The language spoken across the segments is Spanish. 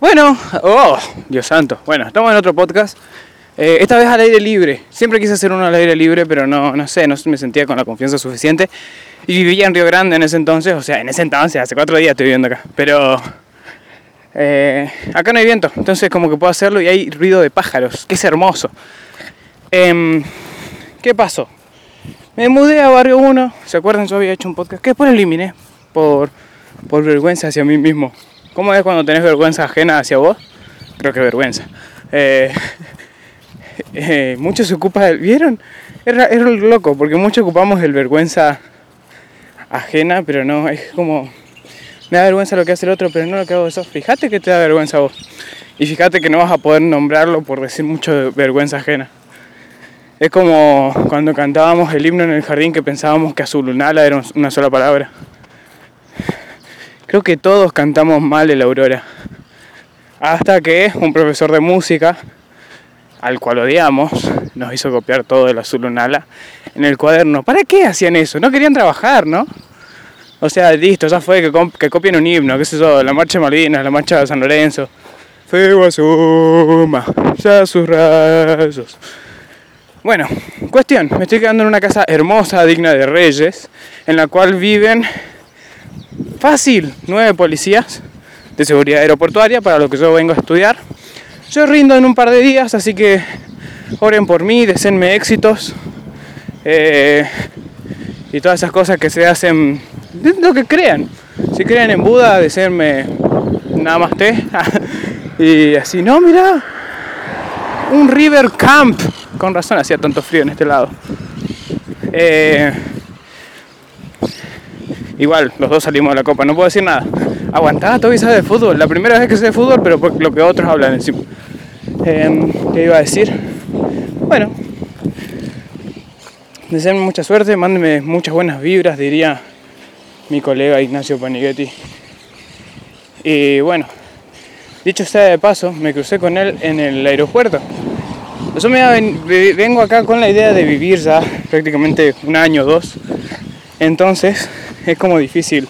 Bueno, oh, Dios santo. Bueno, estamos en otro podcast. Eh, esta vez al aire libre. Siempre quise hacer uno al aire libre, pero no, no sé, no me sentía con la confianza suficiente. Y vivía en Río Grande en ese entonces, o sea, en ese entonces, hace cuatro días estoy viviendo acá. Pero eh, acá no hay viento, entonces como que puedo hacerlo y hay ruido de pájaros, que es hermoso. Em, ¿Qué pasó? Me mudé a Barrio 1, ¿se acuerdan? Yo había hecho un podcast que después eliminé por, por vergüenza hacia mí mismo. ¿Cómo es cuando tenés vergüenza ajena hacia vos? Creo que vergüenza. Eh, eh, muchos se ocupan del... ¿Vieron? Era, era loco, porque muchos ocupamos el vergüenza ajena, pero no, es como... Me da vergüenza lo que hace el otro, pero no lo que hago eso. Fíjate que te da vergüenza a vos. Y fíjate que no vas a poder nombrarlo por decir mucho de vergüenza ajena. Es como cuando cantábamos el himno en el jardín que pensábamos que azulunala era una sola palabra. Creo que todos cantamos mal el Aurora. Hasta que un profesor de música, al cual odiamos, nos hizo copiar todo el azul unala en el cuaderno. ¿Para qué hacían eso? No querían trabajar, ¿no? O sea, listo, ya fue que, copien un himno, qué sé yo, la marcha de Malvinas, la marcha de San Lorenzo. Fuego asuma, ya sus rayos. Bueno, cuestión, me estoy quedando en una casa hermosa, digna de reyes, en la cual viven Fácil, nueve policías de seguridad aeroportuaria para lo que yo vengo a estudiar. Yo rindo en un par de días, así que oren por mí, deseenme éxitos eh, y todas esas cosas que se hacen, lo que crean. Si creen en Buda, deseenme nada más té. y así, no, mira, un river camp. Con razón hacía tanto frío en este lado. Eh, Igual, los dos salimos de la copa, no puedo decir nada. Aguantá, Toby sabe de fútbol. La primera vez que sé de fútbol, pero por lo que otros hablan encima. Eh, ¿Qué iba a decir? Bueno, deseenme mucha suerte, mándenme muchas buenas vibras, diría mi colega Ignacio Panighetti. Y bueno, dicho sea de paso, me crucé con él en el aeropuerto. Yo me vengo acá con la idea de vivir ya prácticamente un año o dos. Entonces, es como difícil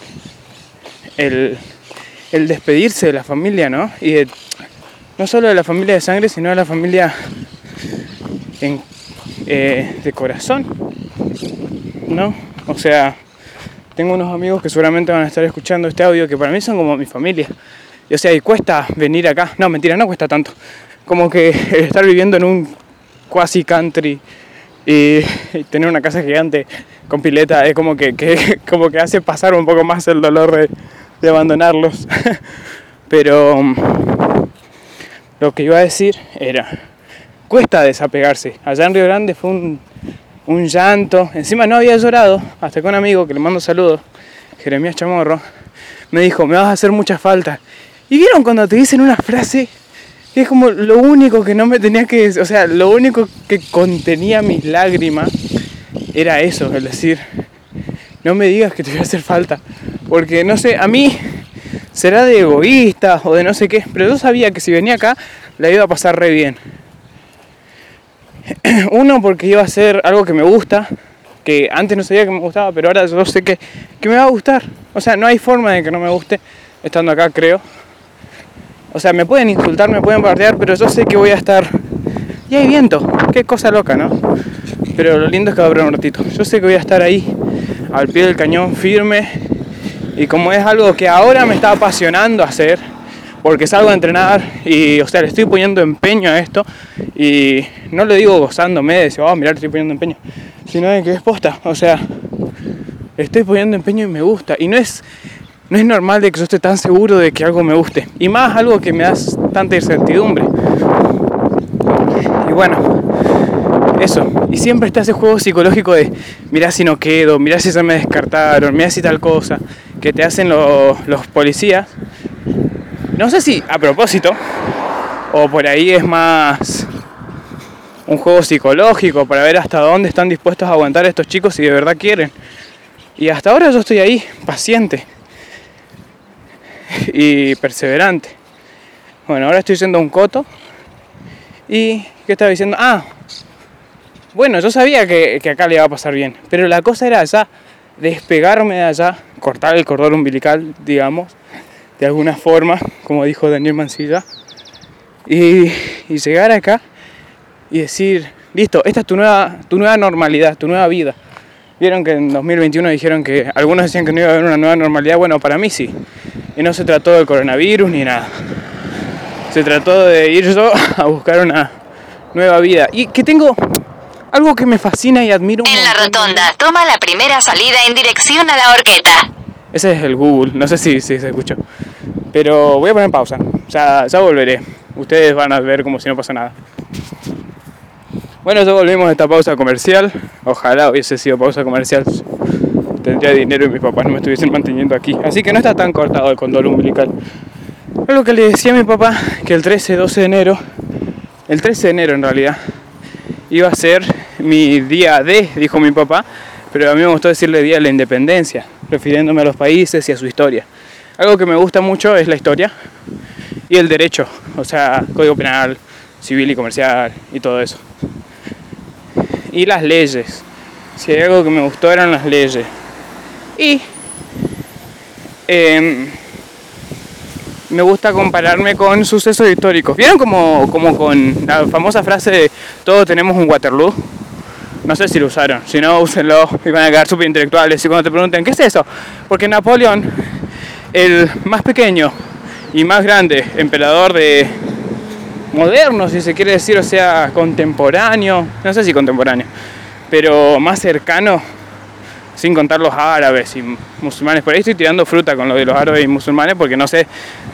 el, despedirse de la familia, ¿no? Y no solo de la familia de sangre, sino de la familia eh, de corazón, ¿no? O sea, tengo unos amigos que seguramente van a estar escuchando este audio que para mí son como mi familia. Y, o sea, y cuesta venir acá. No, mentira, no cuesta tanto. Como que estar viviendo en un quasi country y, tener una casa gigante con pileta es como que, como que hace pasar un poco más el dolor de, abandonarlos. Pero mm, lo que iba a decir era, cuesta desapegarse. Allá en Río Grande fue un, un llanto. Encima no había llorado, hasta que un amigo que le mando saludos, Jeremías Chamorro, me dijo, me vas a hacer mucha falta. Y vieron cuando te dicen una frase es como lo único que no me tenía que o sea, lo único que contenía mis lágrimas era eso, es decir, no me digas que te voy a hacer falta, porque no sé, a mí será de egoísta o de no sé qué, pero yo sabía que si venía acá la iba a pasar re bien. Uno, porque iba a ser algo que me gusta, que antes no sabía que me gustaba, pero ahora yo sé que, que me va a gustar. O sea, no hay forma de que no me guste estando acá, creo. O sea, me pueden insultar, me pueden bardear, pero yo sé que voy a estar... Y hay viento, qué cosa loca, ¿no? Pero lo lindo es que va a durar un ratito. Yo sé que voy a estar ahí, al pie del cañón, firme. Y como es algo que ahora me está apasionando hacer, porque salgo a entrenar y, o sea, le estoy poniendo empeño a esto. Y no lo digo gozándome de decir, oh, mirar, estoy poniendo empeño. Sino de que es posta, o sea, estoy poniendo empeño y me gusta. Y no es no es normal de que yo esté tan seguro de que algo me guste. Y más algo que me da tanta incertidumbre. Y bueno, eso. Y siempre está ese juego psicológico de, mirá si no quedo, mirá si se me descartaron, mirá si tal cosa, que te hacen los policías. No sé si a propósito, o por ahí es más un juego psicológico para ver hasta dónde están dispuestos a aguantar estos chicos si de verdad quieren. Y hasta ahora yo estoy ahí, paciente y perseverante. Bueno, ahora estoy siendo un coto. ¿Y qué estaba diciendo? Ah, bueno, yo sabía que, acá le iba a pasar bien, pero la cosa era allá, despegarme de allá, cortar el cordón umbilical, digamos, de alguna forma, como dijo Daniel Mancilla, y, y llegar acá y decir, listo, esta es tu nueva, tu nueva normalidad, tu nueva vida. Vieron que en 2021 dijeron que algunos decían que no iba a haber una nueva normalidad, bueno, para mí sí. Y no se trató del coronavirus ni nada. Se trató de ir yo a buscar una nueva vida. Y que tengo algo que me fascina y admiro. En la rotonda, toma la primera salida en dirección a la horqueta. Ese es el Google, no sé si, si se escuchó. Pero voy a poner pausa. Ya, ya volveré. Ustedes van a ver como si no pasa nada. Bueno, ya volvimos a esta pausa comercial. Ojalá hubiese sido pausa comercial. Tendría dinero y mis papás no me estuviesen manteniendo aquí. Así que no está tan cortado el condón umbilical. Lo que le decía a mi papá, que el 13, 12 de enero, el 13 de enero en realidad, iba a ser mi día de, dijo mi papá, pero a mí me gustó decirle día de la independencia, refiriéndome a los países y a su historia. Algo que me gusta mucho es la historia y el derecho, o sea, código penal, civil y comercial y todo eso y las leyes. Si hay algo que me gustó eran las leyes. Y em, me gusta compararme con sucesos históricos. ¿Vieron como, como con la famosa frase de todos tenemos un Waterloo? No sé si lo usaron, si no, úsenlo y van a quedar súper intelectuales. Y cuando te pregunten, ¿qué es eso? Porque Napoleón, el más pequeño y más grande emperador de, moderno, si se quiere decir, o sea, contemporáneo, no sé si contemporáneo, pero más cercano, sin contar los árabes y musulmanes. Por ahí estoy tirando fruta con lo de los árabes y musulmanes porque no sé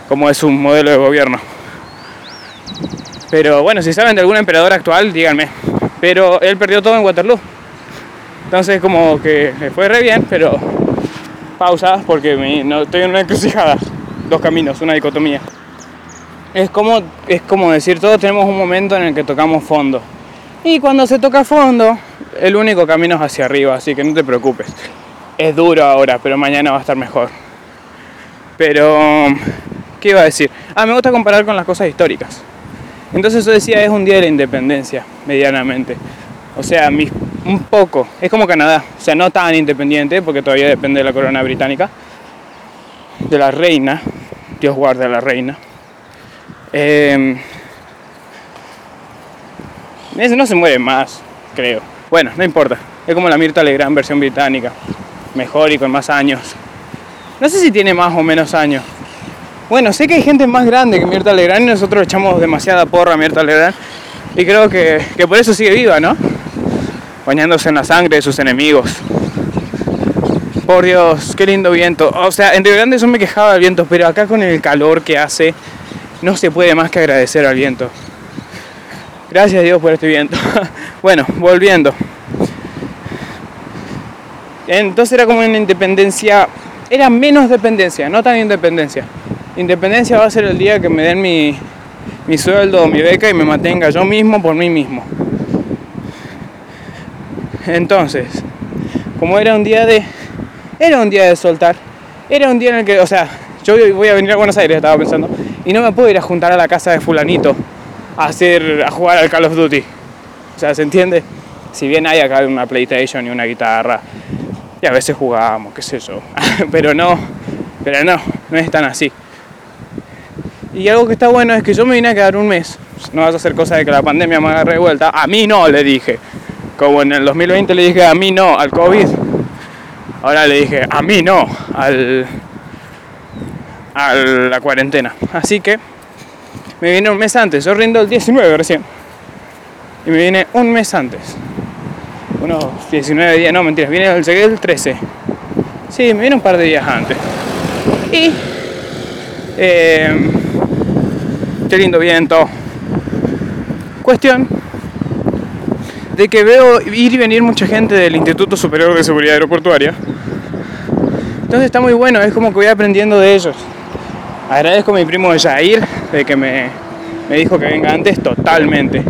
cómo es su modelo de gobierno. Pero bueno, si saben de algún emperador actual, díganme. Pero él perdió todo en Waterloo. Entonces como que le fue re bien, pero pausa porque no, estoy en una encrucijada. Dos caminos, una dicotomía. Es como, es como decir, todos tenemos un momento en el que tocamos fondo. Y cuando se toca fondo, el único camino es hacia arriba, así que no te preocupes. Es duro ahora, pero mañana va a estar mejor. Pero, ¿qué iba a decir? Ah, me gusta comparar con las cosas históricas. Entonces yo decía, es un día de la independencia, medianamente. O sea, un poco. Es como Canadá. O sea, no tan independiente, porque todavía depende de la corona británica. De la reina. Dios guarde a la reina. Eh, no se muere más, creo. Bueno, no importa. Es como la Mirta Legrand versión británica. Mejor y con más años. No sé si tiene más o menos años. Bueno, sé que hay gente más grande que Mirta Legrand y nosotros echamos demasiada porra a Mirta Legrand. Y creo que, que por eso sigue viva, ¿no? Bañándose en la sangre de sus enemigos. Por Dios, qué lindo viento. O sea, en Río Grande eso me quejaba del viento, pero acá con el calor que hace, no se puede más que agradecer al viento. Gracias a Dios por este viento. bueno, volviendo. Entonces era como una independencia, era menos dependencia, no tan independencia. Independencia va a ser el día que me den mi, mi sueldo mi beca y me mantenga yo mismo por mí mismo. Entonces, como era un día de. Era un día de soltar. Era un día en el que, o sea, yo voy a venir a Buenos Aires, estaba pensando y no me puedo ir a juntar a la casa de fulanito a hacer a jugar al Call of Duty. O sea, ¿se entiende? Si bien hay acá una PlayStation y una guitarra y a veces jugamos, qué sé yo, pero no, pero no, no es tan así. Y algo que está bueno es que yo me vine a quedar un mes. No vas a hacer cosa de que la pandemia me haga revuelta. A mí no, le dije. Como en el 2020 le dije a mí no al COVID. Ahora le dije a mí no al a la cuarentena. Así que me vine un mes antes. Yo rindo el 19 recién. Y me viene un mes antes. Unos 19 días, no mentiras, viene el, el 13. Sí, me viene un par de días antes. Y. Eh, qué lindo viento. Cuestión de que veo ir y venir mucha gente del Instituto Superior de Seguridad Aeroportuaria. Entonces está muy bueno, es como que voy aprendiendo de ellos. Agradezco a mi primo Jair de que me, dijo que venga antes totalmente.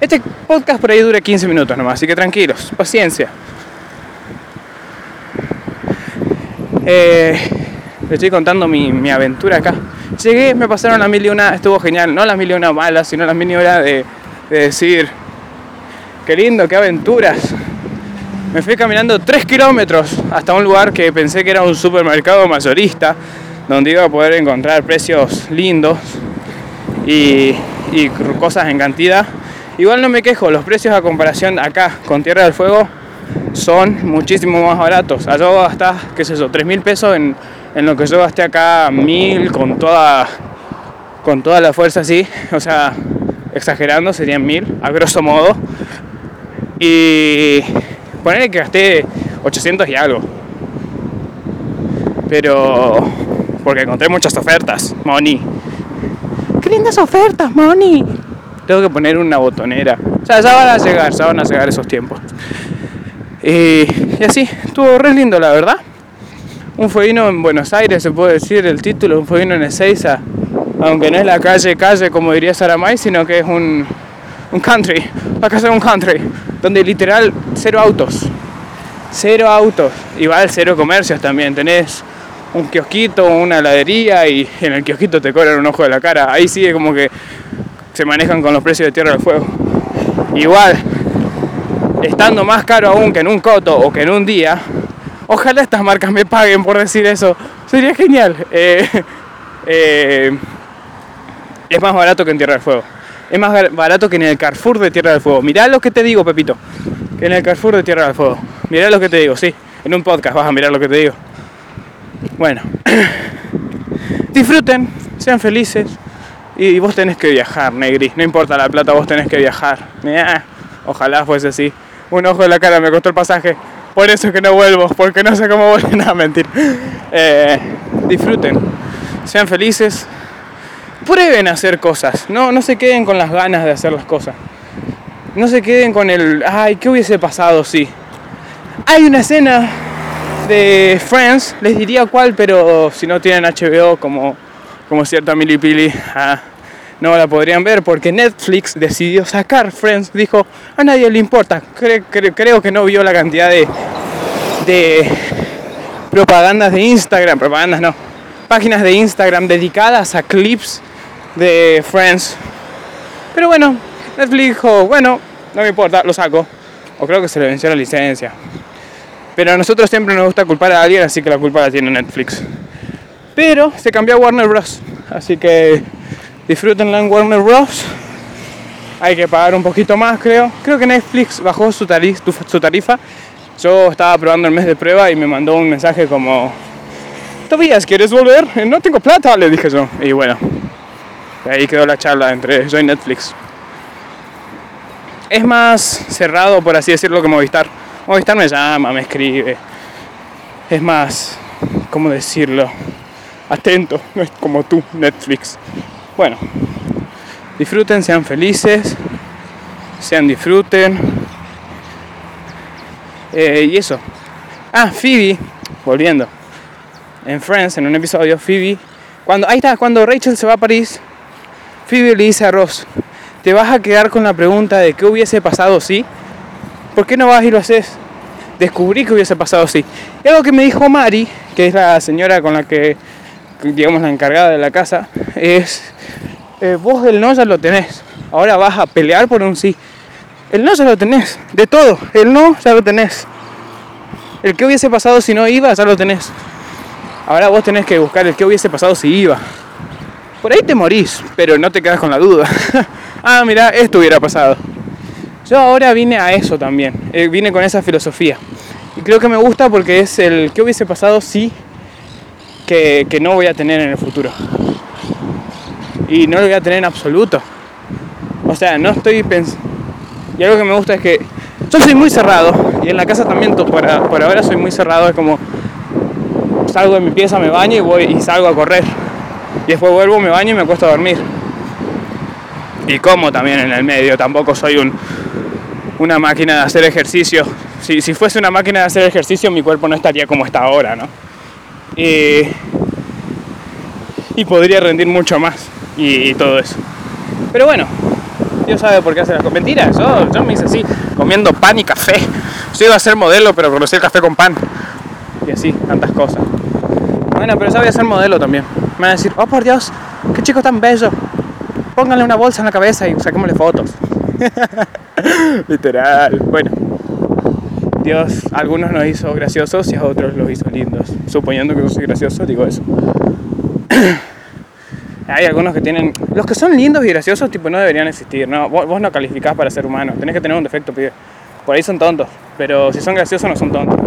Este podcast por ahí dura 15 minutos nomás, así que tranquilos, paciencia. Eh, le estoy contando mi, aventura acá. Llegué, me pasaron las mil y una, estuvo genial. No las mil y una malas, sino las mil y una de, de decir, qué lindo, qué aventuras. Me fui caminando 3 kilómetros hasta un lugar que pensé que era un supermercado mayorista donde iba a poder encontrar precios lindos y, cosas en cantidad. Igual no me quejo, los precios a comparación acá con Tierra del Fuego son muchísimo más baratos. Allá gastas, qué es eso, 3 mil pesos en, en, lo que yo gasté acá, mil con toda, con toda la fuerza así, o sea, exagerando serían mil, a grosso modo. Y ponerle que gasté 800 y algo. Pero porque encontré muchas ofertas, Moni. ¡Qué lindas ofertas, Moni! Tengo que poner una botonera. O sea, ya van a llegar, ya van a llegar esos tiempos. Y, y así, estuvo re lindo, la verdad. Un fueguino en Buenos Aires, se puede decir el título, un fueguino en Ezeiza. Aunque no es la calle, calle, como diría Saramay, sino que es un, un country. La casa de un country. Donde literal, cero autos. Cero autos. Igual cero comercios también. Tenés un kiosquito, una heladería y en el kiosquito te cobran un ojo de la cara. Ahí es como que se manejan con los precios de Tierra del Fuego. Igual, estando más caro aún que en un coto o que en un día, ojalá estas marcas me paguen por decir eso. Sería genial. Eh, eh, es más barato que en Tierra del Fuego. Es más barato que en el Carrefour de Tierra del Fuego. Mirá lo que te digo, Pepito. Que en el Carrefour de Tierra del Fuego. Mirá lo que te digo, sí. En un podcast vas a mirar lo que te digo. Bueno. Disfruten, sean felices. Y vos tenés que viajar, Negri. No importa la plata, vos tenés que viajar. Ojalá fuese así. Un ojo de la cara me costó el pasaje. Por eso que no vuelvo, porque no sé cómo vuelven a mentir. Eh, disfruten, sean felices. Prueben a hacer cosas. No, no se queden con las ganas de hacer las cosas. No se queden con el, ay, ¿qué hubiese pasado si? Hay una escena de Friends, les diría cuál, pero si no tienen HBO como, como cierta milipili, ah, no la podrían ver porque Netflix decidió sacar Friends. Dijo, a nadie le importa. Cre cre creo que no vio la cantidad de, de propagandas de Instagram, propagandas no, páginas de Instagram dedicadas a clips de Friends. Pero bueno, Netflix dijo, bueno, no me importa, lo saco. O creo que se le venció la licencia. Pero a nosotros siempre nos gusta culpar a alguien, así que la culpa la tiene Netflix. Pero se cambió a Warner Bros. Así que disfrútenla en Warner Bros. Hay que pagar un poquito más, creo. Creo que Netflix bajó su, su tarifa. Yo estaba probando el mes de prueba y me mandó un mensaje como... Tobías, ¿quieres volver? No tengo plata, le dije yo. Y bueno, ahí quedó la charla entre yo y Netflix. Es más cerrado, por así decirlo, que Movistar. Movistar me llama, me escribe. Es más, ¿cómo decirlo? Atento, no es como tú, Netflix. Bueno, disfruten, sean felices, sean disfruten. Eh, y eso. Ah, Phoebe, volviendo. En Friends, en un episodio, Phoebe, cuando, ahí está, cuando Rachel se va a París, Phoebe le dice a Ross, te vas a quedar con la pregunta de qué hubiese pasado si, ¿por qué no vas y lo haces? Descubrí que hubiese pasado si. Y algo que me dijo Mari, que es la señora con la que, digamos, la encargada de la casa, es, eh, vos el no ya lo tenés, ahora vas a pelear por un sí. El no ya lo tenés, de todo, el no ya lo tenés. El que hubiese pasado si no iba, ya lo tenés. Ahora vos tenés que buscar el que hubiese pasado si iba. Por ahí te morís, pero no te quedas con la duda. ah, mira, esto hubiera pasado. Yo ahora vine a eso también, eh, vine con esa filosofía. Y creo que me gusta porque es el que hubiese pasado si que, que no voy a tener en el futuro. Y no lo voy a tener en absoluto. O sea, no estoy pensando... Y algo que me gusta es que yo soy muy cerrado. Y en la casa también, por, por ahora soy muy cerrado. Es como salgo de mi pieza, me baño y voy y salgo a correr. Y después vuelvo, me baño y me acuesto a dormir. Y como también en el medio, tampoco soy un, una máquina de hacer ejercicio. Si, si, fuese una máquina de hacer ejercicio, mi cuerpo no estaría como está ahora, ¿no? Y, y podría rendir mucho más y, todo eso. Pero bueno, Dios sabe por qué hace las cosas. Mentiras, yo, yo me hice así, comiendo pan y café. Yo iba a ser modelo, pero conocí el café con pan. Y así, tantas cosas. Bueno, pero sabía ser modelo también. Me van a decir, oh por Dios, qué chico tan bello. Pónganle una bolsa en la cabeza y saquémosle fotos. Literal. Bueno, Dios algunos nos hizo graciosos y a otros los hizo lindos. Suponiendo que yo soy gracioso, digo eso. Hay algunos que tienen. Los que son lindos y graciosos, tipo, no deberían existir. No, vos, no calificás para ser humano. Tenés que tener un defecto, pibe. Por ahí son tontos. Pero si son graciosos, no son tontos.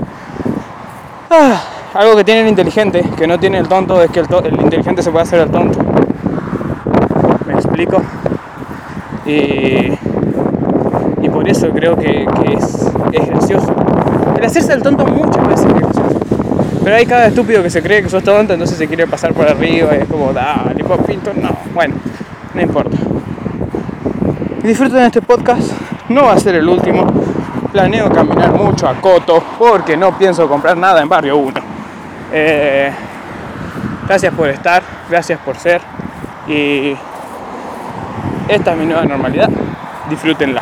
Ah, algo que tiene el inteligente, que no tiene el tonto, es que el, el inteligente se puede hacer el tonto. ¿Me explico? Y por eso creo que, es, gracioso. El hacerse el tonto muchas veces es gracioso. Pero hay cada estúpido que se cree que sos tonto, entonces se quiere pasar por arriba y es como, dale, papito, no. Bueno, no importa. Disfruten este podcast, no va a ser el último. Planeo caminar mucho a Coto porque no pienso comprar nada en Barrio 1. Eh, gracias por estar, gracias por ser y esta es mi nueva normalidad. Disfrútenla.